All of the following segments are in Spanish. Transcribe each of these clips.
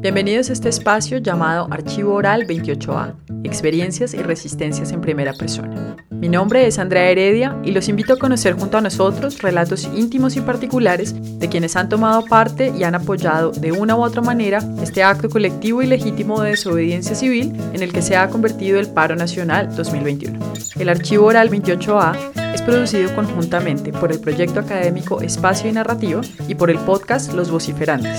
Bienvenidos a este espacio llamado Archivo Oral 28A, Experiencias y Resistencias en Primera Persona. Mi nombre es Andrea Heredia y los invito a conocer junto a nosotros relatos íntimos y particulares de quienes han tomado parte y han apoyado de una u otra manera este acto colectivo y legítimo de desobediencia civil en el que se ha convertido el paro nacional 2021. El Archivo Oral 28A es producido conjuntamente por el proyecto académico Espacio y Narrativa y por el podcast Los Vociferantes.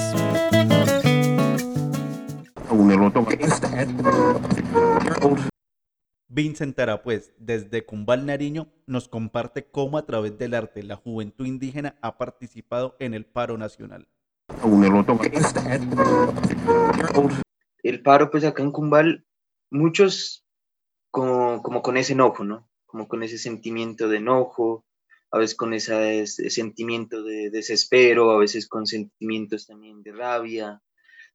Vincent Tarapuez, desde Cumbal Nariño, nos comparte cómo a través del arte la juventud indígena ha participado en el paro nacional. El paro, pues acá en Cumbal, muchos como, como con ese enojo, ¿no? Como con ese sentimiento de enojo, a veces con ese, sentimiento de desespero, a veces con sentimientos también de rabia,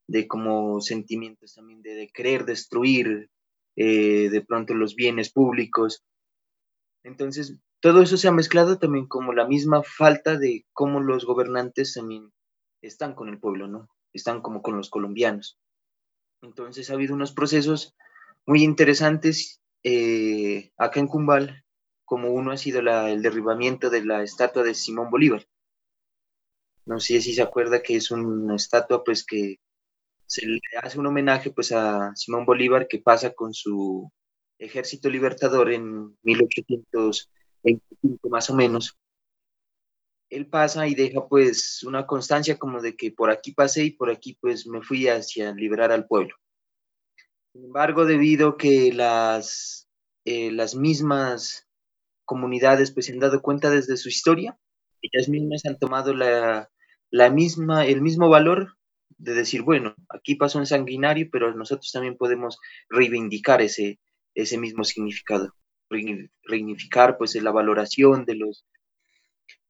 de como sentimientos también de, querer destruir eh, de pronto los bienes públicos. Entonces, todo eso se ha mezclado también como la misma falta de cómo los gobernantes también están con el pueblo, ¿no? Están como con los colombianos. Entonces ha habido unos procesos muy interesantes eh, acá en Cumbal, como uno ha sido el derribamiento de la estatua de Simón Bolívar. No sé si se acuerda que es una estatua pues que se le hace un homenaje pues a Simón Bolívar que pasa con su ejército libertador en 1825 más o menos. Él pasa y deja pues una constancia como de que por aquí pasé y por aquí pues me fui hacia liberar al pueblo. Sin embargo, debido que las, eh, las mismas comunidades pues se han dado cuenta desde su historia, ellas mismas han tomado la, la misma, el mismo valor de decir, bueno, aquí pasó un sanguinario, pero nosotros también podemos reivindicar ese, ese mismo significado, reivindicar pues la valoración de los,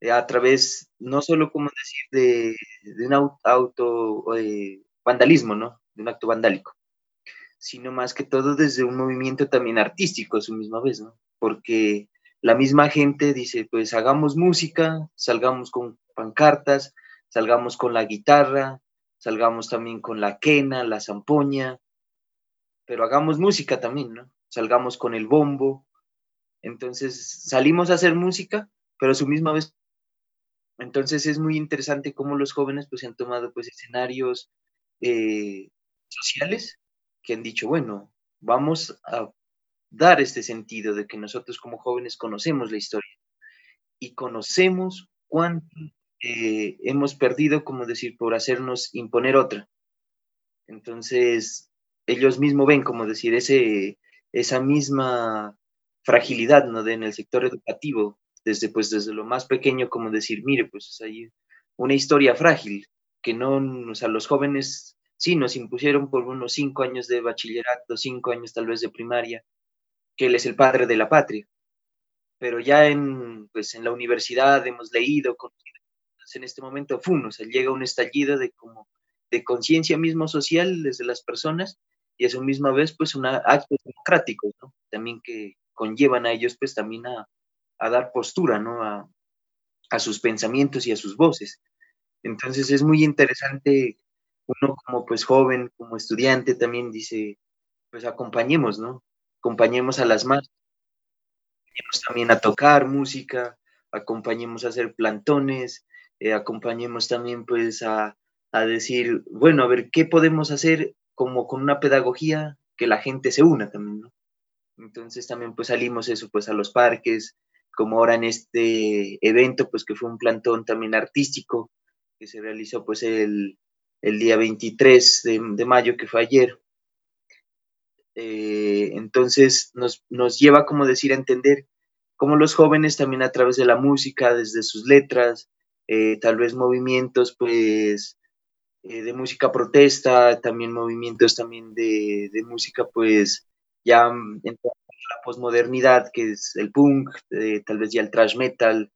eh, a través, no solo como decir, de, un auto, eh, vandalismo, ¿no? De un acto vandálico, sino más que todo desde un movimiento también artístico a su misma vez, ¿no? Porque la misma gente dice, pues hagamos música, salgamos con pancartas, salgamos con la guitarra, salgamos también con la quena, la zampoña, pero hagamos música también, ¿no? Salgamos con el bombo. Entonces salimos a hacer música, pero a su misma vez. Entonces es muy interesante cómo los jóvenes pues han tomado pues escenarios eh, sociales que han dicho, bueno, vamos a dar este sentido de que nosotros como jóvenes conocemos la historia y conocemos cuánto eh, hemos perdido, como decir, por hacernos imponer otra. Entonces, ellos mismos ven, como decir, ese, esa misma fragilidad ¿no? de, en el sector educativo, desde, pues, desde lo más pequeño, como decir, mire, pues hay una historia frágil, que no, o sea, los jóvenes sí nos impusieron por unos cinco años de bachillerato, cinco años tal vez de primaria, que él es el padre de la patria. Pero ya en, pues, en la universidad hemos leído, conocido en este momento, ¡fum! O sea, llega un estallido de como de conciencia mismo social desde las personas y a su misma vez, pues, un actos democráticos, ¿no? También que conllevan a ellos, pues, también a, dar postura, ¿no? A, a sus pensamientos y a sus voces. Entonces es muy interesante, uno como pues joven, como estudiante también dice, pues acompañemos, ¿no? Acompañemos a las más, acompañemos también a tocar música, acompañemos a hacer plantones, eh, acompañemos también pues a, decir, bueno, a ver, ¿qué podemos hacer como con una pedagogía que la gente se una también. Entonces también pues salimos eso pues a los parques, como ahora en este evento pues que fue un plantón también artístico que se realizó pues el, día 23 de, mayo que fue ayer. Eh, entonces nos, nos lleva como decir a entender cómo los jóvenes también a través de la música, desde sus letras, eh, tal vez movimientos pues eh, de música protesta, también movimientos también de, música pues ya en la posmodernidad que es el punk, eh, tal vez ya el thrash metal,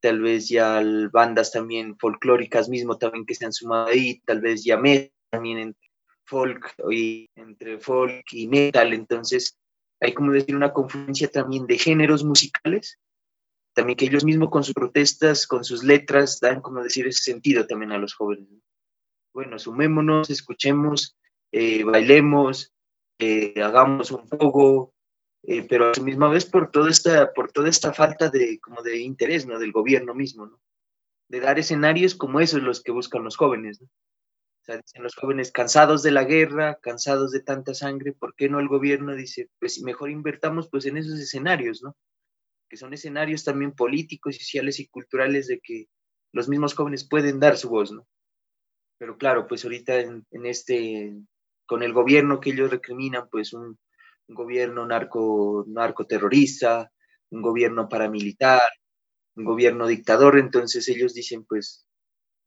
tal vez ya bandas también folclóricas mismo también que se han sumado ahí, tal vez ya metal también folk entre folk y metal, entonces hay como decir una confluencia también de géneros musicales también que ellos mismos con sus protestas, con sus letras, dan como decir ese sentido también a los jóvenes. bueno, sumémonos, escuchemos, eh, bailemos, eh, hagamos un poco, eh, pero a la misma vez por toda esta, por toda esta falta de, como de interés, ¿no? Del gobierno mismo, ¿no? De dar escenarios como esos los que buscan los jóvenes, ¿no? O sea, dicen los jóvenes cansados de la guerra, cansados de tanta sangre, ¿por qué no el gobierno dice, pues mejor invertamos pues en esos escenarios, ¿no? Que son escenarios también políticos, sociales y culturales de que los mismos jóvenes pueden dar su voz, ¿no? Pero claro, pues ahorita en, en este, con el gobierno que ellos recriminan, pues un, gobierno narco, narcoterrorista, un gobierno paramilitar, un gobierno dictador, entonces ellos dicen, pues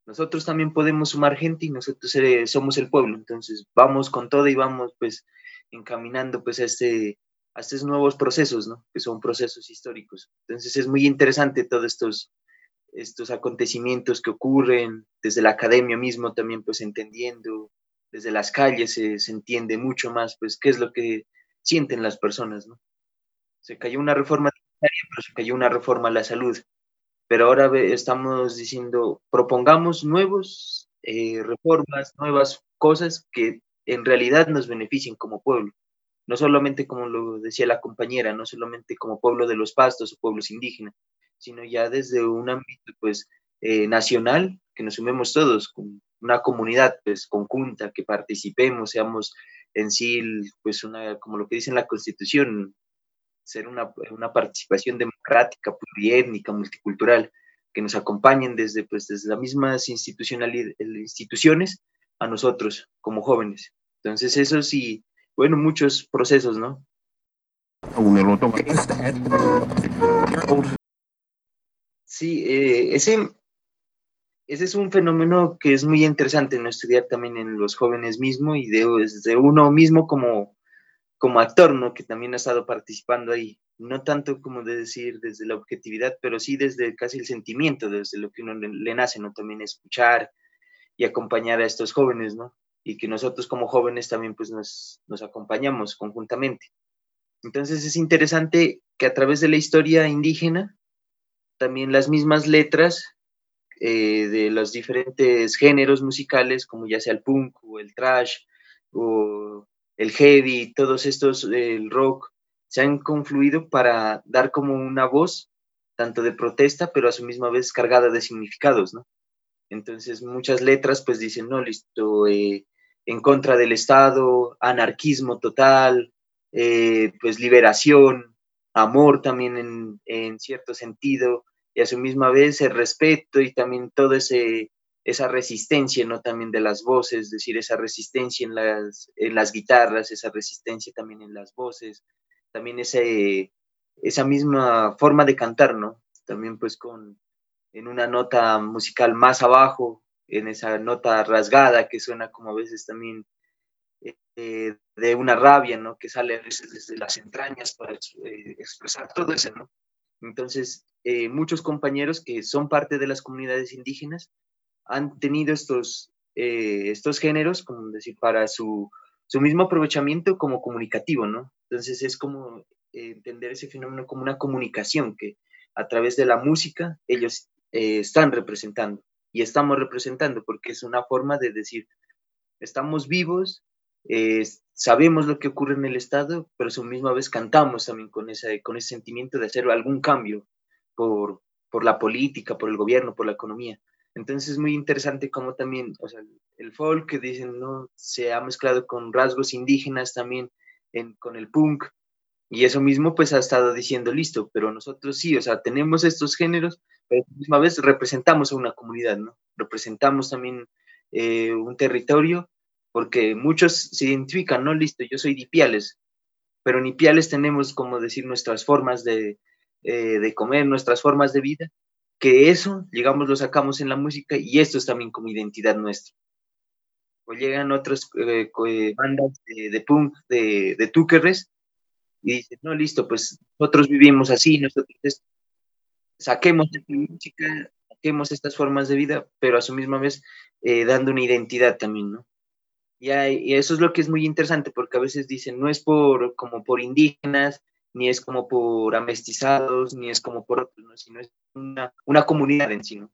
nosotros también podemos sumar gente y nosotros somos el pueblo, entonces vamos con todo y vamos pues encaminando pues a, este, a estos nuevos procesos, ¿no? Que son procesos históricos. Entonces es muy interesante todos estos, estos acontecimientos que ocurren desde la academia mismo también pues entendiendo, desde las calles se, entiende mucho más pues qué es lo que sienten las personas, ¿no? Se cayó una reforma pero se cayó una reforma la salud. Pero ahora estamos diciendo, propongamos nuevos eh, reformas, nuevas cosas que en realidad nos beneficien como pueblo. No solamente como lo decía la compañera, no solamente como pueblo de los pastos o pueblos indígenas, sino ya desde un ámbito pues eh, nacional, que nos sumemos todos, con una comunidad pues conjunta, que participemos, seamos en sí, pues una, como lo que dice en la Constitución, ser una, una participación democrática, pluriétnica, multicultural, que nos acompañen desde, pues, desde las mismas instituciones a nosotros como jóvenes. Entonces, eso sí, bueno, muchos procesos, ¿no? Sí, eh, ese, ese es un fenómeno que es muy interesante no estudiar también en los jóvenes mismos y de, desde uno mismo como, como actor, ¿no? Que también ha estado participando ahí. No tanto como de decir desde la objetividad, pero sí desde casi el sentimiento, desde lo que uno le, nace, ¿no? También escuchar y acompañar a estos jóvenes, ¿no? Y que nosotros como jóvenes también pues nos, nos acompañamos conjuntamente. Entonces es interesante que a través de la historia indígena, también las mismas letras eh, de los diferentes géneros musicales, como ya sea el punk o el trash o el heavy, todos estos, el rock, se han confluido para dar como una voz, tanto de protesta, pero a su misma vez cargada de significados, ¿no? Entonces muchas letras pues dicen, no, listo, eh, en contra del Estado, anarquismo total, eh, pues liberación, amor también en, en cierto sentido, y a su misma vez el respeto y también toda esa resistencia, ¿no? También de las voces, es decir, esa resistencia en las, en las guitarras, esa resistencia también en las voces, también ese, esa misma forma de cantar, ¿no? También pues con, en una nota musical más abajo, en esa nota rasgada que suena como a veces también eh, de una rabia, ¿no? Que sale a veces desde las entrañas para eh, expresar todo eso, ¿no? Entonces, eh, muchos compañeros que son parte de las comunidades indígenas han tenido estos, eh, estos géneros, como decir, para su, su, mismo aprovechamiento como comunicativo, ¿no? Entonces es como eh, entender ese fenómeno como una comunicación que a través de la música ellos están representando y estamos representando porque es una forma de decir, estamos vivos, sabemos lo que ocurre en el Estado, pero a su misma vez cantamos también con, esa, con ese sentimiento de hacer algún cambio por, por la política, por el gobierno, por la economía. Entonces es muy interesante cómo también, o sea, el folk que dicen, ¿no? Se ha mezclado con rasgos indígenas también en, con el punk. Y eso mismo pues ha estado diciendo, listo, pero nosotros sí, o sea, tenemos estos géneros, pero a la misma vez representamos a una comunidad, ¿no? Representamos también eh, un territorio, porque muchos se identifican, ¿no? Listo, yo soy Dipiales, pero en Ipiales tenemos, como decir, nuestras formas de, eh, de comer, nuestras formas de vida, que eso, digamos, lo sacamos en la música y esto es también como identidad nuestra. O llegan otras eh, eh, bandas de, punk, de, de túqueres, y dicen, no, listo, pues nosotros vivimos así, nosotros saquemos esta música, saquemos estas formas de vida, pero a su misma vez dando una identidad también, ¿no? Y, y, eso es lo que es muy interesante, porque a veces dicen, no es por como por indígenas, ni es como por amestizados, ni es como por otros, sino es una, una, comunidad en sí, ¿no?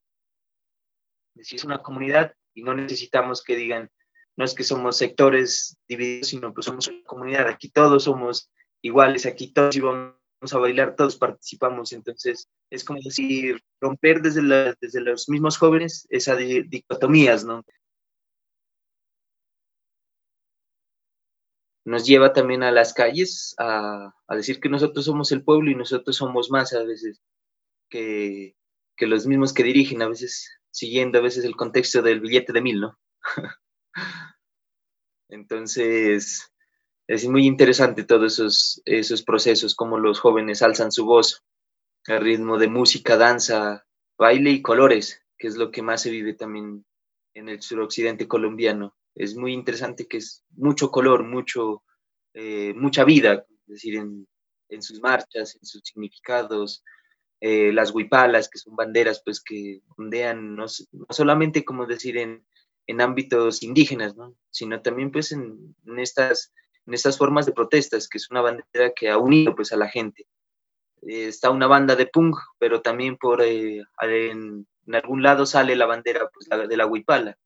Decir, es una comunidad y no necesitamos que digan, no es que somos sectores divididos, sino que somos una comunidad, aquí todos somos iguales, aquí todos íbamos a bailar, todos participamos, entonces es como decir, romper desde, desde los mismos jóvenes esa dicotomías, ¿no? Nos lleva también a las calles a, a, decir que nosotros somos el pueblo y nosotros somos más a veces que, que los mismos que dirigen, a veces siguiendo a veces el contexto del billete de mil, ¿no? Entonces, es muy interesante todos esos, esos procesos, como los jóvenes alzan su voz al ritmo de música, danza, baile y colores, que es lo que más se vive también en el suroccidente colombiano. Es muy interesante que es mucho color, mucho, eh, mucha vida, es decir, en, en, sus marchas, en sus significados, eh, las huipalas, que son banderas pues que ondean no, solamente como decir en, en ámbitos indígenas, ¿no? sino también pues en estas en estas formas de protestas, que es una bandera que ha unido pues a la gente. Eh, está una banda de punk, pero también por eh, en, algún lado sale la bandera pues de la huipala,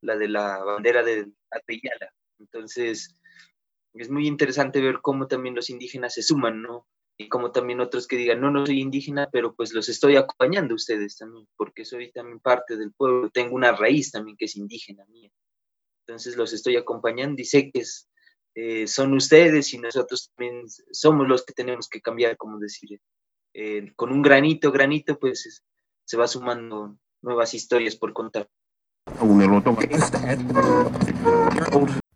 la de la bandera de Ateyala. Entonces, es muy interesante ver cómo también los indígenas se suman, ¿no? Y como también otros que digan, no, no soy indígena, pero pues los estoy acompañando ustedes también, porque soy también parte del pueblo, tengo una raíz también que es indígena mía. Entonces los estoy acompañando y sé que es, eh, son ustedes y nosotros también somos los que tenemos que cambiar, como decir, eh, con un granito, granito, pues se va sumando nuevas historias por contar.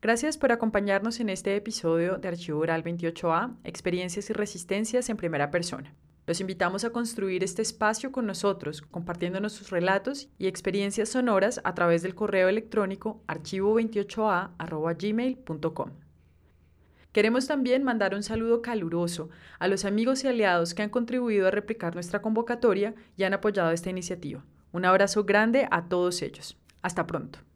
Gracias por acompañarnos en este episodio de Archivo Oral 28A, Experiencias y Resistencias en Primera Persona. Los invitamos a construir este espacio con nosotros, compartiéndonos sus relatos y experiencias sonoras a través del correo electrónico archivo28a.gmail.com. Queremos también mandar un saludo caluroso a los amigos y aliados que han contribuido a replicar nuestra convocatoria y han apoyado esta iniciativa. Un abrazo grande a todos ellos. Hasta pronto.